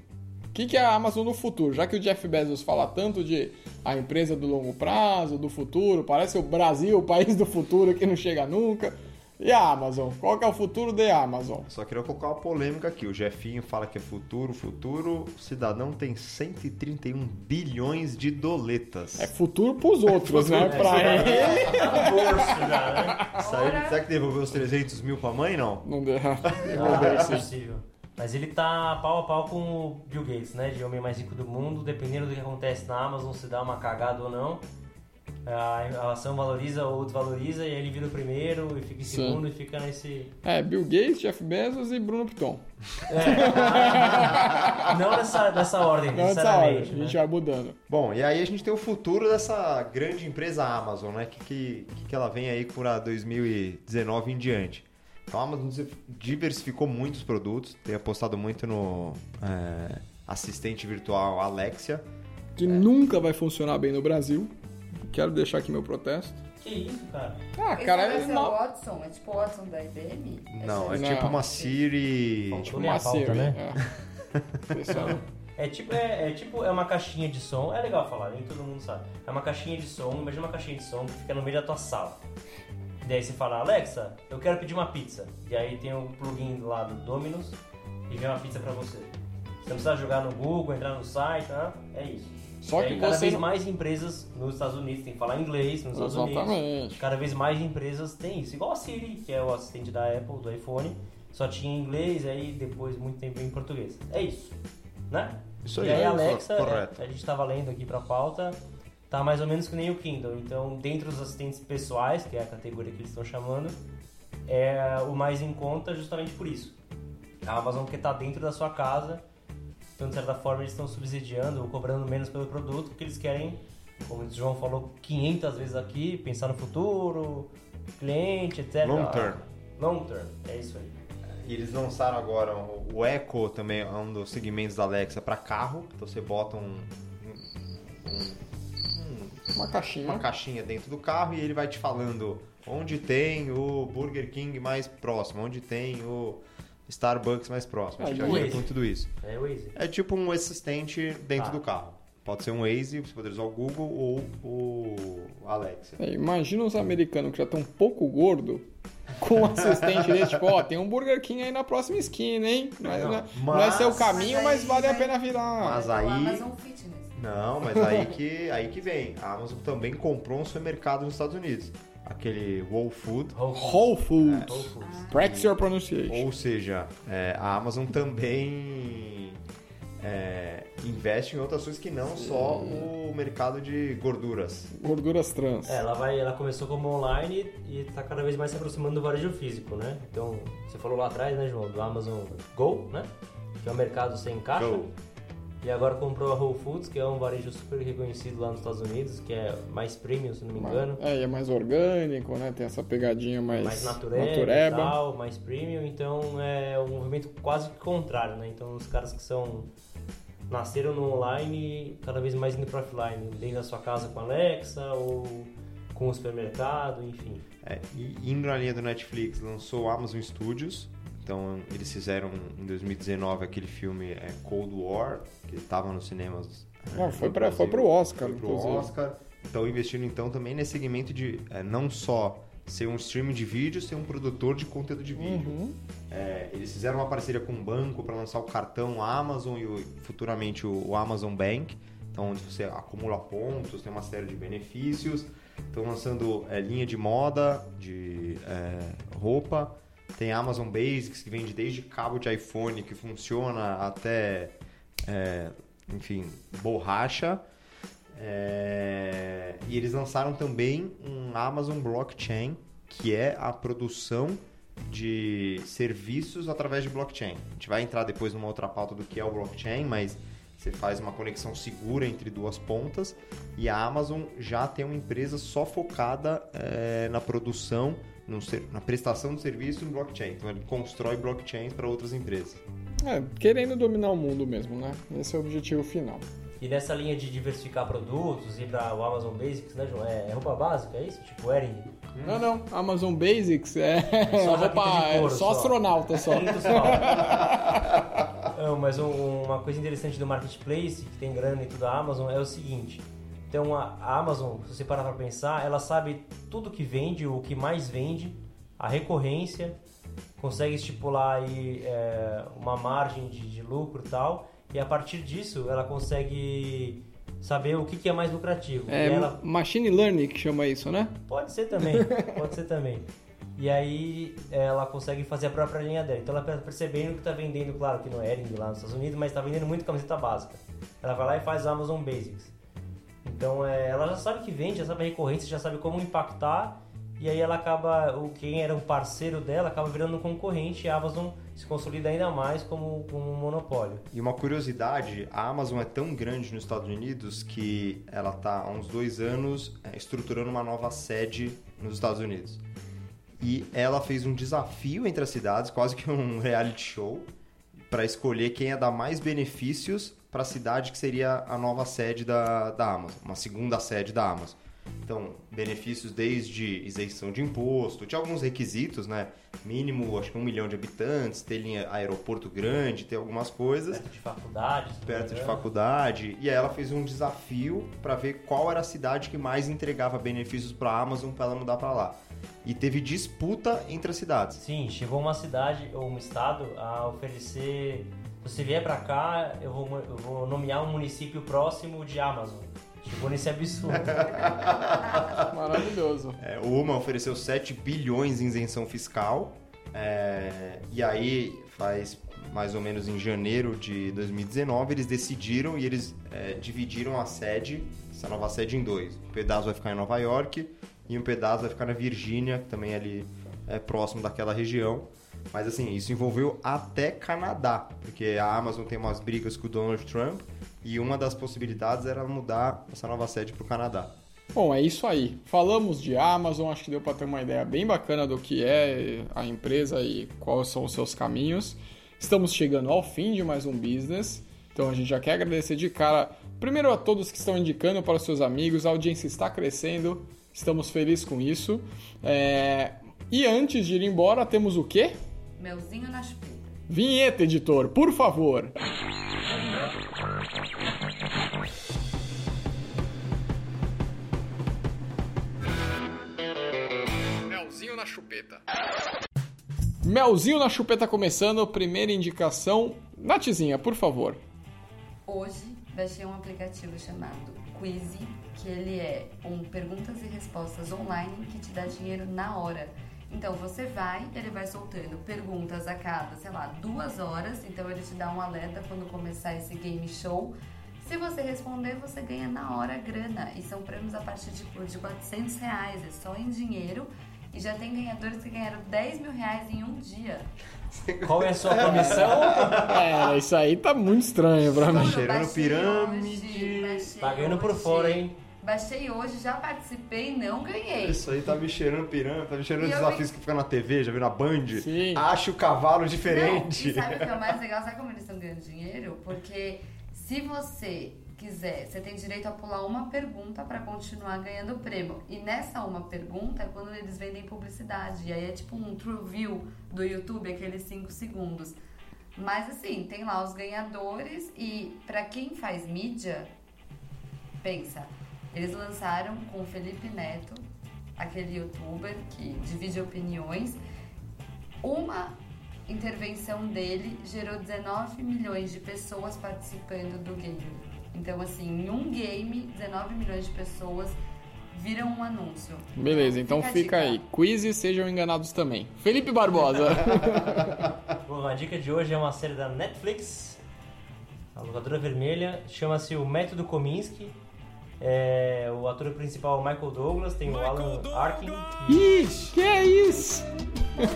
O que, que é a Amazon no futuro? Já que o Jeff Bezos fala tanto de a empresa do longo prazo, do futuro, parece o Brasil, o país do futuro que não chega nunca. E a Amazon? Qual que é o futuro da Amazon? Só queria colocar uma polêmica aqui. O Jefinho fala que é futuro, futuro. O cidadão tem 131 bilhões de doletas. É futuro pros outros, né? [LAUGHS] Pra ele, [LAUGHS] Tá no bolso já, né? Será que devolveu os 300 mil pra mãe, não? não deu. Não, [LAUGHS] é possível. Mas ele tá pau a pau com o Bill Gates, né? De homem mais rico do mundo. Dependendo do que acontece na Amazon, se dá uma cagada ou não, A ação valoriza ou desvaloriza, e aí ele vira o primeiro, e fica em Sim. segundo, e fica nesse... É, Bill Gates, Jeff Bezos e Bruno Piton. É. [LAUGHS] Não nessa, nessa ordem, Não nessa hora, a necessariamente. gente né? vai mudando. Bom, e aí a gente tem o futuro dessa grande empresa Amazon, né? Que, que, que ela vem aí por 2019 em diante. Então a Amazon diversificou muitos produtos, tem apostado muito no é, assistente virtual Alexia. Que nunca vai funcionar bem no Brasil. Quero deixar aqui meu protesto. Que isso, cara? Ah, Esse cara, é não. Watson? É tipo o Watson da IBM? Não, é Não. tipo uma Siri. Bom, Tipo uma pauta, Siri, né? é. [LAUGHS] Pessoal, É tipo, é, é tipo, é uma caixinha de som, é legal falar, nem todo mundo sabe. É uma caixinha de som, imagina uma caixinha de som que fica no meio da tua sala. E daí você fala, Alexa, eu quero pedir uma pizza. E aí tem um plugin lá do Domino's e vem uma pizza pra você. Você não precisa jogar no Google, entrar no site, né? é isso. Só e que aí, cada você vez não- mais empresas nos Estados Unidos tem que falar inglês nos Estados Unidos. Exatamente. Cada vez mais empresas têm isso. Igual a Siri, que é o assistente da Apple, do iPhone, só tinha em inglês, aí depois muito tempo em português. É isso, né? Isso e aí, aí a cor- Alexa, correto. a gente estava lendo aqui pra pauta, tá mais ou menos que nem o Kindle. Então, dentre os assistentes pessoais, que é a categoria que eles estão chamando, é o mais em conta justamente por isso. A Amazon que tá dentro da sua casa, então de certa forma eles estão subsidiando ou cobrando menos pelo produto, porque eles querem, como o João falou 500 vezes aqui, pensar no futuro, cliente, etc. Long term. Long term, é isso aí. E eles lançaram agora o Echo também, é um dos segmentos da Alexa para carro. Então você bota um, um- Uma caixinha. uma caixinha dentro do carro e ele vai te falando onde tem o Burger King mais próximo, onde tem o Starbucks mais próximo. A gente Ah, ajuda Waze. com tudo isso. É o Waze. É tipo um assistente dentro Tá. do carro. Pode ser um Waze, você pode usar o Google ou o Alexa. É, imagina os americanos que já estão um pouco gordo com um assistente [LAUGHS] desse, tipo, ó, tem um Burger King aí na próxima esquina, hein? Não, é- Não, não é- não é seu mas- caminho, Mas mas aí vale a vai- pena virar. Mas É o aí- Amazon Fitness. Não, mas aí que, aí que vem. A Amazon também comprou um supermercado nos Estados Unidos. Aquele Whole Food. Whole Foods. Whole Foods. Whole Foods. Practice your pronunciation. Ou seja, é, a Amazon também é, investe em outras coisas que não só o mercado de gorduras. Gorduras trans. É, ela, vai, ela começou como online e está cada vez mais se aproximando do varejo físico, né? Então, você falou lá atrás, né, João, do Amazon Go, né? Que é um mercado sem caixa. Go. E agora comprou a Whole Foods, que é um varejo super reconhecido lá nos Estados Unidos, que é mais premium, se não me engano. É, e é mais orgânico, né? Tem essa pegadinha mais, mais natureba, natureba. tal, mais premium, então é um movimento quase que contrário, né? Então os caras que são nasceram no online, cada vez mais indo para offline, dentro da sua casa com a Alexa ou com o supermercado, enfim. É, e indo na linha do Netflix, lançou o Amazon Studios. Então, eles fizeram em 2019 aquele filme é, Cold War, que estava nos cinemas. é, Não, foi no pra- foi pro Oscar, Foi pro inclusive. Oscar. Então, investindo então também nesse segmento de é, não só ser um streaming de vídeo, ser um produtor de conteúdo de vídeo. Uhum. É, eles fizeram uma parceria com um banco para lançar o cartão Amazon e o- futuramente o, o Amazon Bank, então onde você acumula pontos, tem uma série de benefícios. Estão lançando é, linha de moda, de é, roupa. Tem Amazon Basics que vende desde cabo de iPhone que funciona até, é, enfim, borracha. É, e eles lançaram também um Amazon Blockchain, que é a produção de serviços através de blockchain. A gente vai entrar depois numa outra pauta do que é o blockchain, mas você faz uma conexão segura entre duas pontas e a Amazon já tem uma empresa só focada eh, na produção, no ser- na prestação de serviço no blockchain. Então ele constrói blockchains para outras empresas. É, querendo dominar o mundo mesmo, né? Esse é o objetivo final. E nessa linha de diversificar produtos, ir para o Amazon Basics, né, João? É, é roupa básica, é isso? Tipo Ering? Não, não. Amazon Basics é, Só [LAUGHS] roupa, de é couro, só só. astronauta só. [LAUGHS] Muito só. Não, mas um- uma coisa interessante do marketplace, que tem grana e tudo da Amazon, é o seguinte. Então a Amazon, se você parar para pensar, ela sabe tudo que vende, o que mais vende, a recorrência, consegue estipular aí é, uma margem de, de lucro e tal, e a partir disso ela consegue saber o que, que é mais lucrativo. É ela machine learning que chama isso, né? Pode ser também, [LAUGHS] pode ser também. E aí ela consegue fazer a própria linha dela. Então ela tá percebendo que está vendendo, claro que não é Ering lá nos Estados Unidos, mas está vendendo muito camiseta básica. Ela vai lá e faz Amazon Basics. Então é, ela já sabe que vende, já sabe a recorrência, já sabe como impactar. E aí ela acaba, o quem era um parceiro dela acaba virando um concorrente e a Amazon se consolida ainda mais como, como um monopólio. E uma curiosidade, a Amazon é tão grande nos Estados Unidos que ela está há uns dois anos é, estruturando uma nova sede nos Estados Unidos. E ela fez um desafio entre as cidades, quase que um reality show, para escolher quem ia dar mais benefícios para a cidade que seria a nova sede da, da Amazon, uma segunda sede da Amazon. Então, benefícios desde isenção de imposto, tinha alguns requisitos, né? Mínimo, acho que um milhão de habitantes, ter linha aeroporto grande, ter algumas coisas Perto de me perto de faculdade. E aí ela fez um desafio para ver qual era a cidade que mais entregava benefícios para a Amazon para ela mudar para lá. E teve disputa entre as cidades. Sim, chegou uma cidade ou um estado a oferecer. Se você vier pra cá, eu vou, eu vou nomear um município próximo de Amazon. Chegou nesse absurdo. [LAUGHS] Maravilhoso. É, uma ofereceu 7 bilhões em isenção fiscal. é, e aí, faz mais ou menos em janeiro de 2019, eles decidiram e eles é, dividiram a sede, essa nova sede, em dois. Um pedaço vai ficar em Nova York e um pedaço vai ficar na Virgínia, que também é ali é próximo daquela região. Mas assim, isso envolveu até Canadá, porque a Amazon tem umas brigas com o Donald Trump e uma das possibilidades era mudar essa nova sede para o Canadá. Bom, é isso aí. Falamos de Amazon, acho que deu para ter uma ideia bem bacana do que é a empresa e quais são os seus caminhos. Estamos chegando ao fim de mais um business, então a gente já quer agradecer de cara, primeiro a todos que estão indicando para os seus amigos, a audiência está crescendo, estamos felizes com isso. É, E antes de ir embora, temos o quê? Melzinho na chupeta. Vinheta, editor, por favor. Melzinho na chupeta. Melzinho na chupeta começando, primeira indicação. Natizinha, por favor. Hoje baixei um aplicativo chamado Quizy, que ele é um perguntas e respostas online que te dá dinheiro na hora. Então você vai, ele vai soltando perguntas a cada, sei lá, duas horas. Então ele te dá um alerta quando começar esse game show. Se você responder, você ganha na hora grana. E são prêmios a partir de, de 400 reais, é só em dinheiro. E já tem ganhadores que ganharam 10 mil reais em um dia. Qual é a sua comissão? É, isso aí tá muito estranho pra mim. cheirando Baixei pirâmide. Tá ganhando por hoje. fora, hein? Baixei hoje, já participei, não ganhei. Isso aí tá me cheirando pirâmide, tá me cheirando E eu desafios vi- que ficam na TV, já viu na Band? Sim. Acha o cavalo Não, diferente. e sabe o que é o mais legal? Sabe como eles estão ganhando dinheiro? Porque se você quiser, você tem direito a pular uma pergunta pra continuar ganhando prêmio. E nessa uma pergunta é quando eles vendem publicidade. E aí é tipo um true view do YouTube, aqueles 5 segundos. Mas assim, tem lá os ganhadores e pra quem faz mídia, pensa, eles lançaram com o Felipe Neto, aquele youtuber que divide opiniões, uma intervenção dele gerou 19 milhões de pessoas participando do game. Então, assim, em um game, 19 milhões de pessoas viram um anúncio. Beleza, então fica dica. aí. Quiz e sejam enganados também. Felipe Barbosa. [LAUGHS] Bom, a dica de hoje é uma série da Netflix, a locadora vermelha, chama-se O Método Kominsky. É, o ator principal é o Michael Douglas, tem o Alan Arkin. que- Ih, que é isso?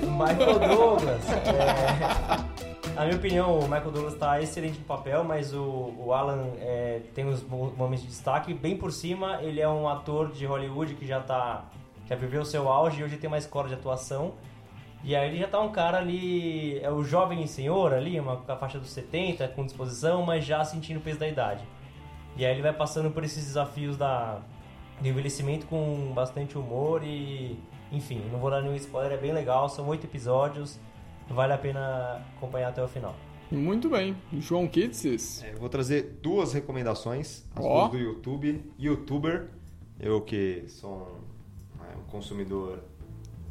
Michael [LAUGHS] Douglas. é, na minha opinião, o Michael Douglas está excelente no papel, mas o, o Alan é, tem os mo- momentos de destaque. Bem por cima, ele é um ator de Hollywood que já tá. já viveu o seu auge e hoje tem uma escola de atuação. E aí ele já tá um cara ali, é o jovem senhor ali, uma com a faixa dos 70, com disposição, mas já sentindo o peso da idade. E aí ele vai passando por esses desafios da, do envelhecimento com bastante humor e... Enfim, não vou dar nenhum spoiler, é bem legal, são oito episódios, vale a pena acompanhar até o final. Muito bem. João Kitsis. É, eu vou trazer duas recomendações, as Ó. duas do YouTube. Youtuber, eu que sou um, é, um consumidor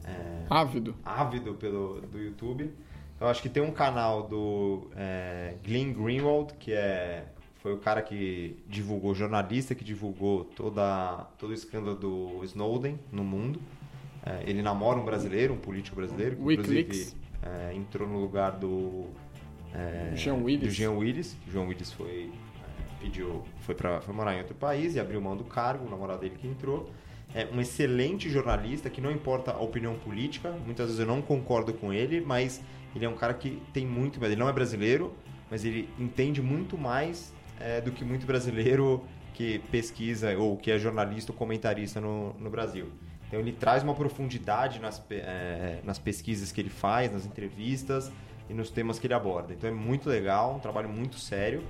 é, Ávido. ávido pelo do YouTube. Eu acho que tem um canal do é, Glenn Greenwald, que é foi o cara que divulgou, jornalista que divulgou toda, todo o escândalo do Snowden no mundo. É, ele namora um brasileiro, um político brasileiro, que Wikileaks. inclusive é, entrou no lugar do é, Jean Willis. do Jean Willis, que o Jean Willis foi é, pediu, foi, pra, foi morar em outro país e abriu mão do cargo, o namorado dele que entrou. É um excelente jornalista que não importa a opinião política, muitas vezes eu não concordo com ele, mas ele é um cara que tem muito, ele não é brasileiro, mas ele entende muito mais é, do que muito brasileiro que pesquisa ou que é jornalista ou comentarista no, no Brasil. Então ele traz uma profundidade nas, é, nas pesquisas que ele faz, nas entrevistas e nos temas que ele aborda. Então é muito legal, um trabalho muito sério.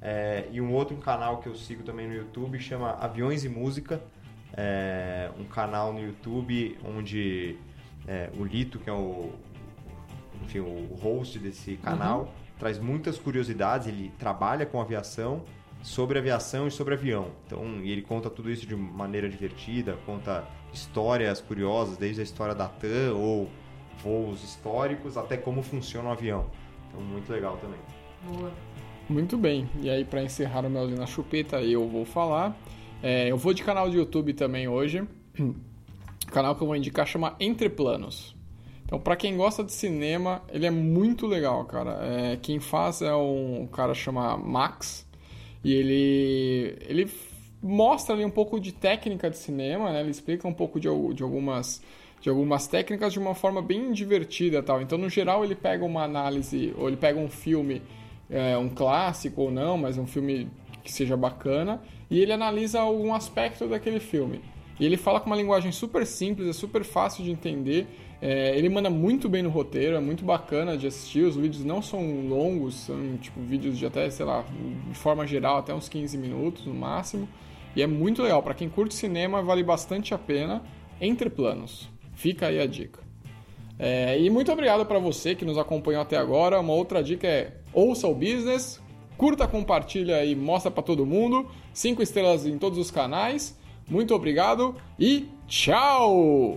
É, e um outro canal que eu sigo também no YouTube chama Aviões e Música. É um canal no YouTube onde é, o Lito, que é o, enfim, o host desse canal, uhum. Traz muitas curiosidades. Ele trabalha com aviação, sobre aviação e sobre avião. Então, e ele conta tudo isso de maneira divertida, conta histórias curiosas, desde a história da TAM ou voos históricos até como funciona o avião. Então, muito legal também. Boa. Muito bem. E aí, para encerrar o Melzinho na Chupeta, eu vou falar. É, eu vou de canal de YouTube também hoje. O [CLEARS THROAT] canal que eu vou indicar chama Entre Planos. Então, para quem gosta de cinema, ele é muito legal, cara. É, quem faz é um cara chama Max. E ele, ele mostra ali um pouco de técnica de cinema, né? Ele explica um pouco de, de algumas de algumas técnicas de uma forma bem divertida tal. Então, no geral, ele pega uma análise, ou ele pega um filme, é, um clássico ou não, mas um filme que seja bacana, e ele analisa algum aspecto daquele filme. E ele fala com uma linguagem super simples, é super fácil de entender. É, ele manda muito bem no roteiro, é muito bacana de assistir. Os vídeos não são longos, são tipo vídeos de até, sei lá, de forma geral, até uns 15 minutos no máximo. E é muito legal. Para quem curte cinema, vale bastante a pena. Entre planos. Fica aí a dica. É, e muito obrigado para você que nos acompanhou até agora. Uma outra dica é ouça o business, curta, compartilha e mostra para todo mundo. Cinco estrelas em todos os canais. Muito obrigado e tchau!